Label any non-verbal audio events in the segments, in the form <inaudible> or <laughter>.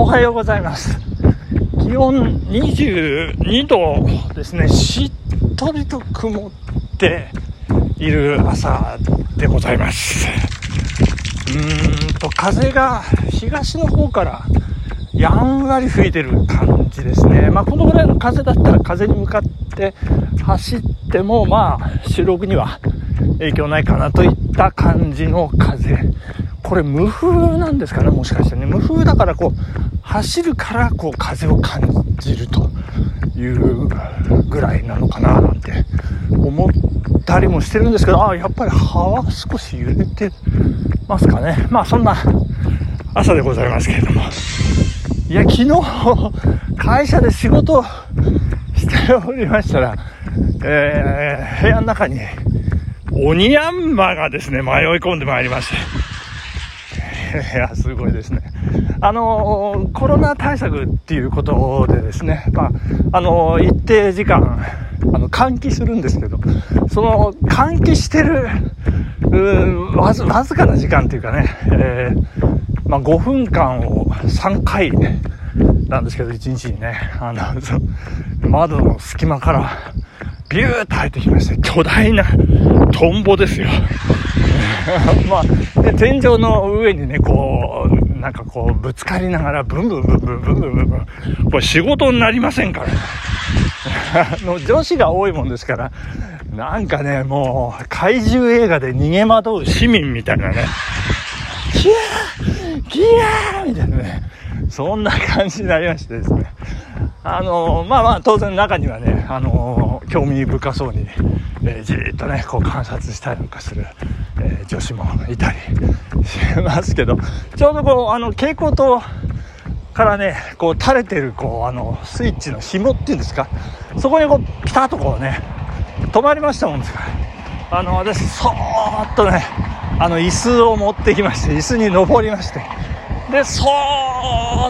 おはようございます気温22度ですねしっとりと曇っている朝でございますうーんと風が東の方からやんわり吹いてる感じですね。まあ、このぐらいの風だったら風に向かって走っても、まあ、収録には影響ないかなといった感じの風。これ無風なんですかね、もしかしてね。無風だからこう、走るからこう風を感じるというぐらいなのかななんて思ったりもしてるんですけど、ああ、やっぱり葉は少し揺れてますかね。まあそんな朝でございますけれども。いや、昨日、会社で仕事しておりましたら、えー、部屋の中に、鬼ヤンマがですね、迷い込んでまいりまして。いや、すごいですね。あのコロナ対策っていうことでですね、まあ、あの一定時間、あの、換気するんですけど、その、換気してる、うわず、わずかな時間っていうかね、えーまあ、5分間を3回なんですけど、1日にね、あの、窓の隙間からビューッと入ってきまして、巨大なトンボですよ。<laughs> まあ、で、天井の上にね、こう、なんかこう、ぶつかりながら、ブンブンブンブンブンブンブンブン、これ仕事になりませんから。<laughs> あの、女子が多いもんですから、なんかね、もう、怪獣映画で逃げ惑う市民みたいなね、キヤーキヤーみたいなね、そんな感じになりましてですね。あのー、まあまあ当然中にはね、あのー、興味深そうに、えー、じっとね、こう観察したりとかする、え女子もいたりしますけど、ちょうどこう、あの、蛍光灯からね、こう垂れてる、こう、あの、スイッチの紐っていうんですか、そこにこう、ピタッとこうね、止まりましたもんですから、あの、私、そーっとね、あの椅子を持ってきまして椅子に登りましてでそー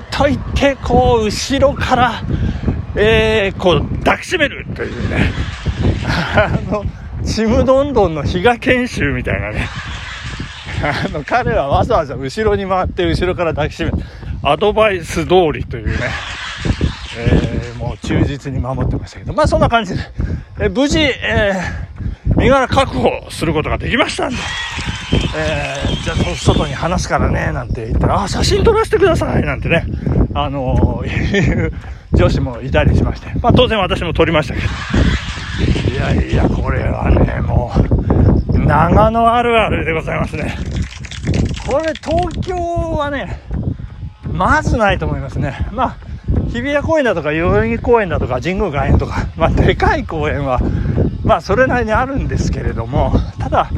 っと行ってこう後ろからえー、こう抱きしめるというね。あのちむどんどんの比嘉研修みたいなね。あの彼はわざわざ後ろに回って後ろから抱きしめる。アドバイス通りというね、えー、もう忠実に守ってましたけど。まあそんな感じで、え無事、えー、身柄確保することができましたんで。えー、じゃあ外に話すからねなんて言ったら、あ、写真撮らせてくださいなんてね、あのー、上司もいたりしまして、まあ当然私も撮りましたけど、いやいや、これはね、もう、長野あるあるでございますね。これ東京はね、まずないと思いますね。まあ、日比谷公園だとか代々木公園だとか神宮外苑とか、まあ、でかい公園は、まあ、それなりにあるんですけれども、ただ、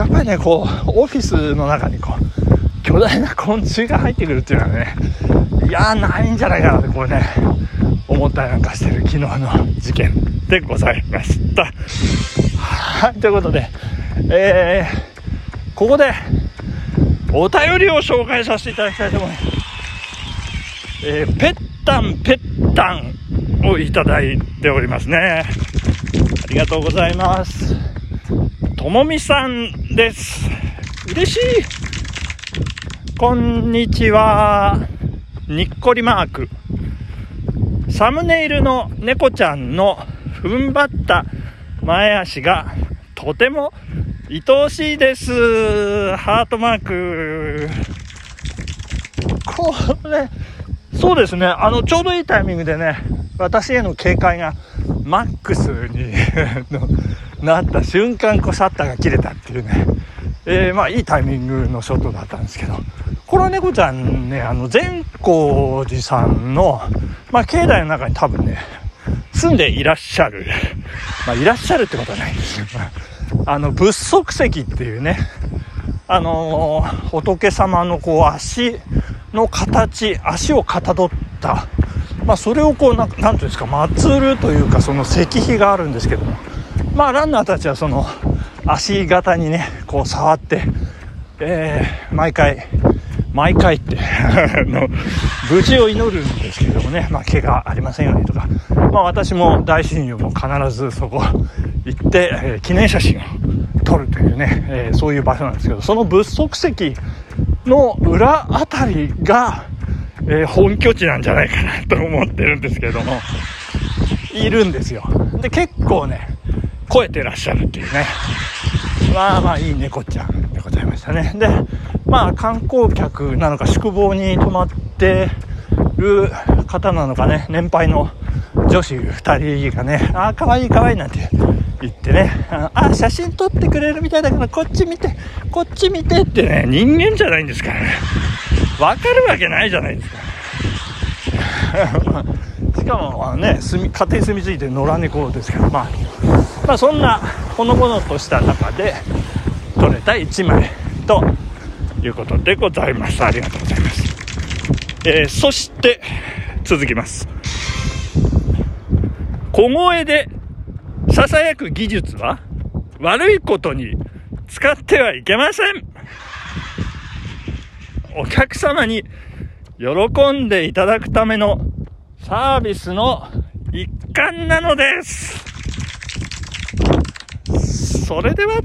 やっぱりね、こう、オフィスの中にこう、巨大な昆虫が入ってくるっていうのはね、いやないんじゃないかなって、こうね、思ったりなんかしてる昨日の事件でございました。はい、ということで、えー、ここで、お便りを紹介させていただきたいと思います。えー、ペッタンペッタンをいただいておりますね。ありがとうございます。ともみさんです。嬉しい。こんにちは。にっこりマーク。サムネイルの猫ちゃんの踏ん張った前足がとても愛おしいです。ハートマーク。これ、そうですね。あの、ちょうどいいタイミングでね、私への警戒がマックスに <laughs> なった瞬間、こうシャッターが切れたっていうね、えー、まあいいタイミングのショットだったんですけど、この猫ちゃんね、あの、善光寺さんの、まあ境内の中に多分ね、住んでいらっしゃる。まあいらっしゃるってことはないんですよ。あの、仏足石っていうね、あのー、仏様のこう足の形、足をかたどった、まあそれをこう、なんていうんですか、祀るというか、その石碑があるんですけども、まあランナーたちはその足型にねこう触って、えー、毎回毎回って <laughs> の無事を祈るんですけどもね、まあ、怪我ありませんようにとか、まあ、私も大親友も必ずそこ行って、えー、記念写真を撮るというね、えー、そういう場所なんですけどその仏足石の裏あたりが、えー、本拠地なんじゃないかなと思ってるんですけれども、いるんですよ。で、結構ね、超えてらっしゃるっていうね。まあまあいい猫ちゃんでございましたね。で、まあ観光客なのか宿坊に泊まってる方なのかね、年配の女子2人がね、ああ、かわいいかわいいなんて言ってね、あ、写真撮ってくれるみたいだからこっち見て、こっち見てってね、人間じゃないんですからね。わかるわけないじゃないですか。<laughs> しかもね、住み家庭住み着いて野良猫ですから、まあ、まあそんなほのぼのとした中で撮れた1枚ということでございます。ありがとうございます。えー、そして続きます。小声でささやく技術は悪いことに使ってはいけません。お客様に喜んでいただくためのサービスの一環なのです。それでは、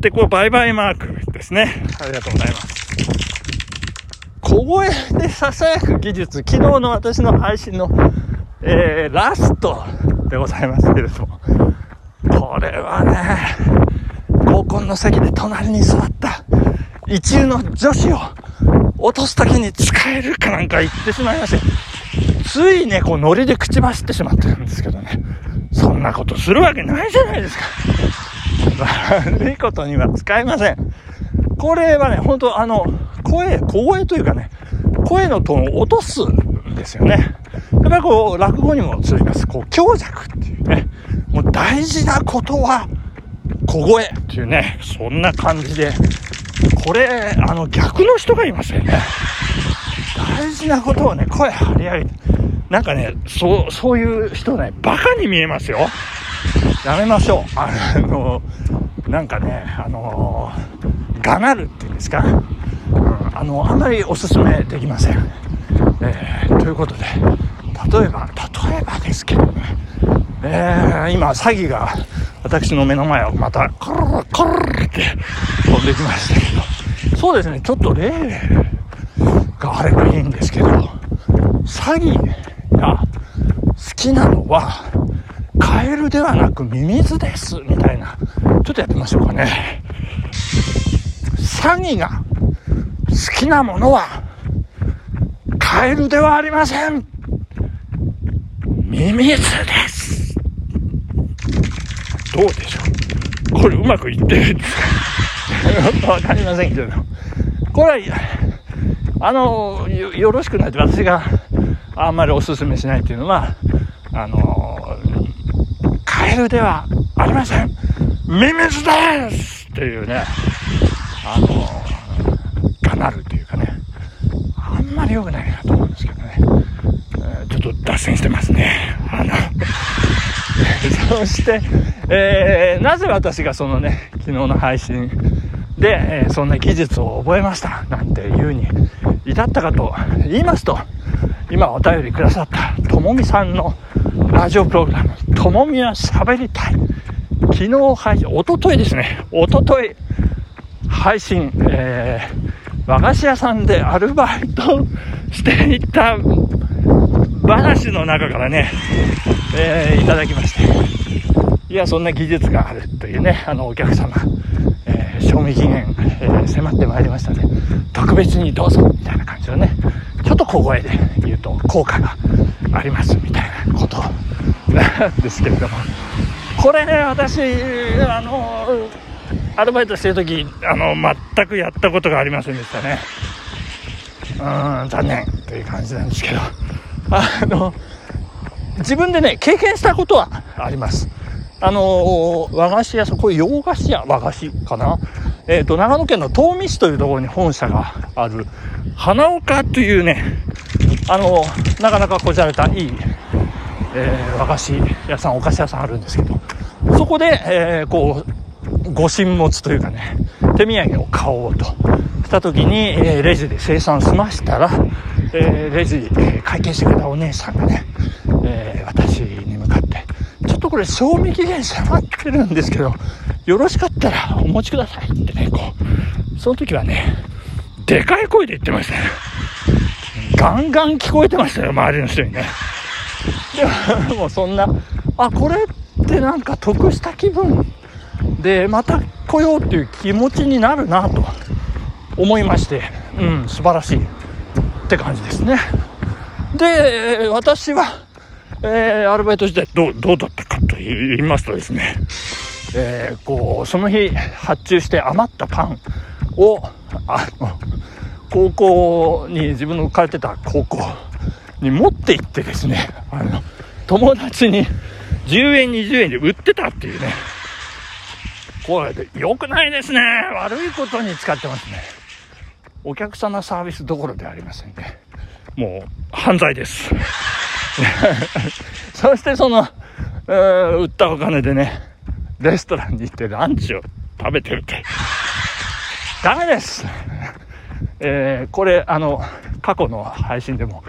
で、これバイバイマークですね。ありがとうございます。小声で囁く技術、昨日の私の配信の、えー、ラストでございますけれども、これはね、合コンの席で隣に座った一流の女子を落とす時に使えるかなんか言ってしまいまして、ついね、こうノリで口走ってしまってるんですけどね。そんなことするわけないじゃないですか。悪いことには使えません。これはね、本当あの、声、小声というかね、声のトーンを落とすんですよね。やっぱりこう、落語にも通じます。こう、強弱っていうね。もう大事なことは、小声っていうね、そんな感じで、これ、あの、逆の人がいますよね。大事なことをね、声張り上げて、なんかね、そう、そういう人ね、バカに見えますよ。やめましょう。あの、なんかね、あの、がなるっていうんですか。うん、あの、あんまりおすすめできません。えー、ということで、例えば、例えばですけどね、えー、今、詐欺が私の目の前をまた、コロロコロって飛んできましたけど、そうですね、ちょっと例があればいいんですけど、詐欺が好きなのは、カエルではなくミミズです、みたいな。ちょっとやってみましょうかね。詐欺が好きなものは、カエルではありません。ミミズです。どうでしょうこれうまくいってるんですかわかりませんけど。これは、あの、よろしくないと私があんまりお勧めしないっていうのは、あの、カエルではありません。ミミズですっていうね、あの、がなるというかね、あんまり良くないなと思うんですけどね、えー、ちょっと脱線してますね。あの、<laughs> そして、えー、なぜ私がそのね、昨日の配信で、えー、そんな技術を覚えました？なんていうに至ったかと言いますと、今お便りくださったともみさんのラジオプログラム、ともみは喋りたい。昨日配信、おとといですね、おととい配信、えー、和菓子屋さんでアルバイトしていた話の中からね、えー、いただきまして、いや、そんな技術があるというね、あの、お客様、えー、賞味期限、えー、迫ってまいりましたね。特別にどうぞ、みたいな感じのね、と小声で言うと効果があります、みたいなことなんですけれども、これね、私、あの、アルバイトしてる時あの全くやったことがありませんでしたね。うん残念という感じなんですけど。あの自分でね経験したことはあります。あの和菓子屋さんこれ洋菓子屋和菓子かな？えっ、ー、と長野県の東御市というところに本社がある。花岡というねあのなかなかこじゃれたいい、えー、和菓子屋さんお菓子屋さんあるんですけど。そこで、えー、こうご神物というかね、手土産を買おうと。した時に、えー、レジで生産済ましたら、えー、レジ、えー、会計してくれたお姉さんがね、え私に向かって、ちょっとこれ賞味期限迫ってるんですけど、よろしかったらお持ちくださいってね、こう、その時はね、でかい声で言ってましたね。ガンガン聞こえてましたよ、周りの人にね。でも、そんな、あ、これってなんか得した気分で、また来ようっていう気持ちになるなと思いまして、うん、素晴らしいって感じですね。で、私は、えー、アルバイト時代どう、どうだったかと言いますとですね、えー、こう、その日発注して余ったパンを、あの、高校に、自分の置かれてた高校に持って行ってですね、あの、友達に10円、20円で売ってたっていうね、これで良くないですね。悪いことに使ってますね。お客様サービスどころではありませんね。もう犯罪です。<laughs> そしてその、えー、売ったお金でね、レストランに行ってランチを食べてるって。ダメですえー、これ、あの、過去の配信でも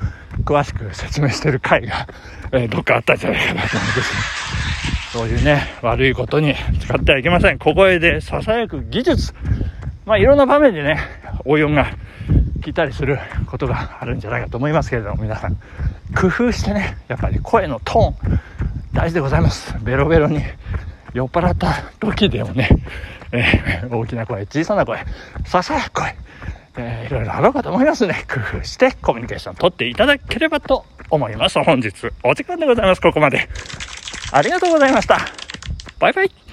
詳しく説明してる回が、えー、どっかあったんじゃないかなと思うんですそういうね、悪いことに使ってはいけません。小声で囁く技術。まあ、いろんな場面でね、応用が聞いたりすることがあるんじゃないかと思いますけれども、皆さん、工夫してね、やっぱり声のトーン、大事でございます。ベロベロに酔っ払った時でもね、えー、大きな声、小さな声、ささやく声、えー、いろいろあろうかと思いますね。工夫してコミュニケーション取っていただければと思います。本日お時間でございます。ここまで。ありがとうございました。バイバイ。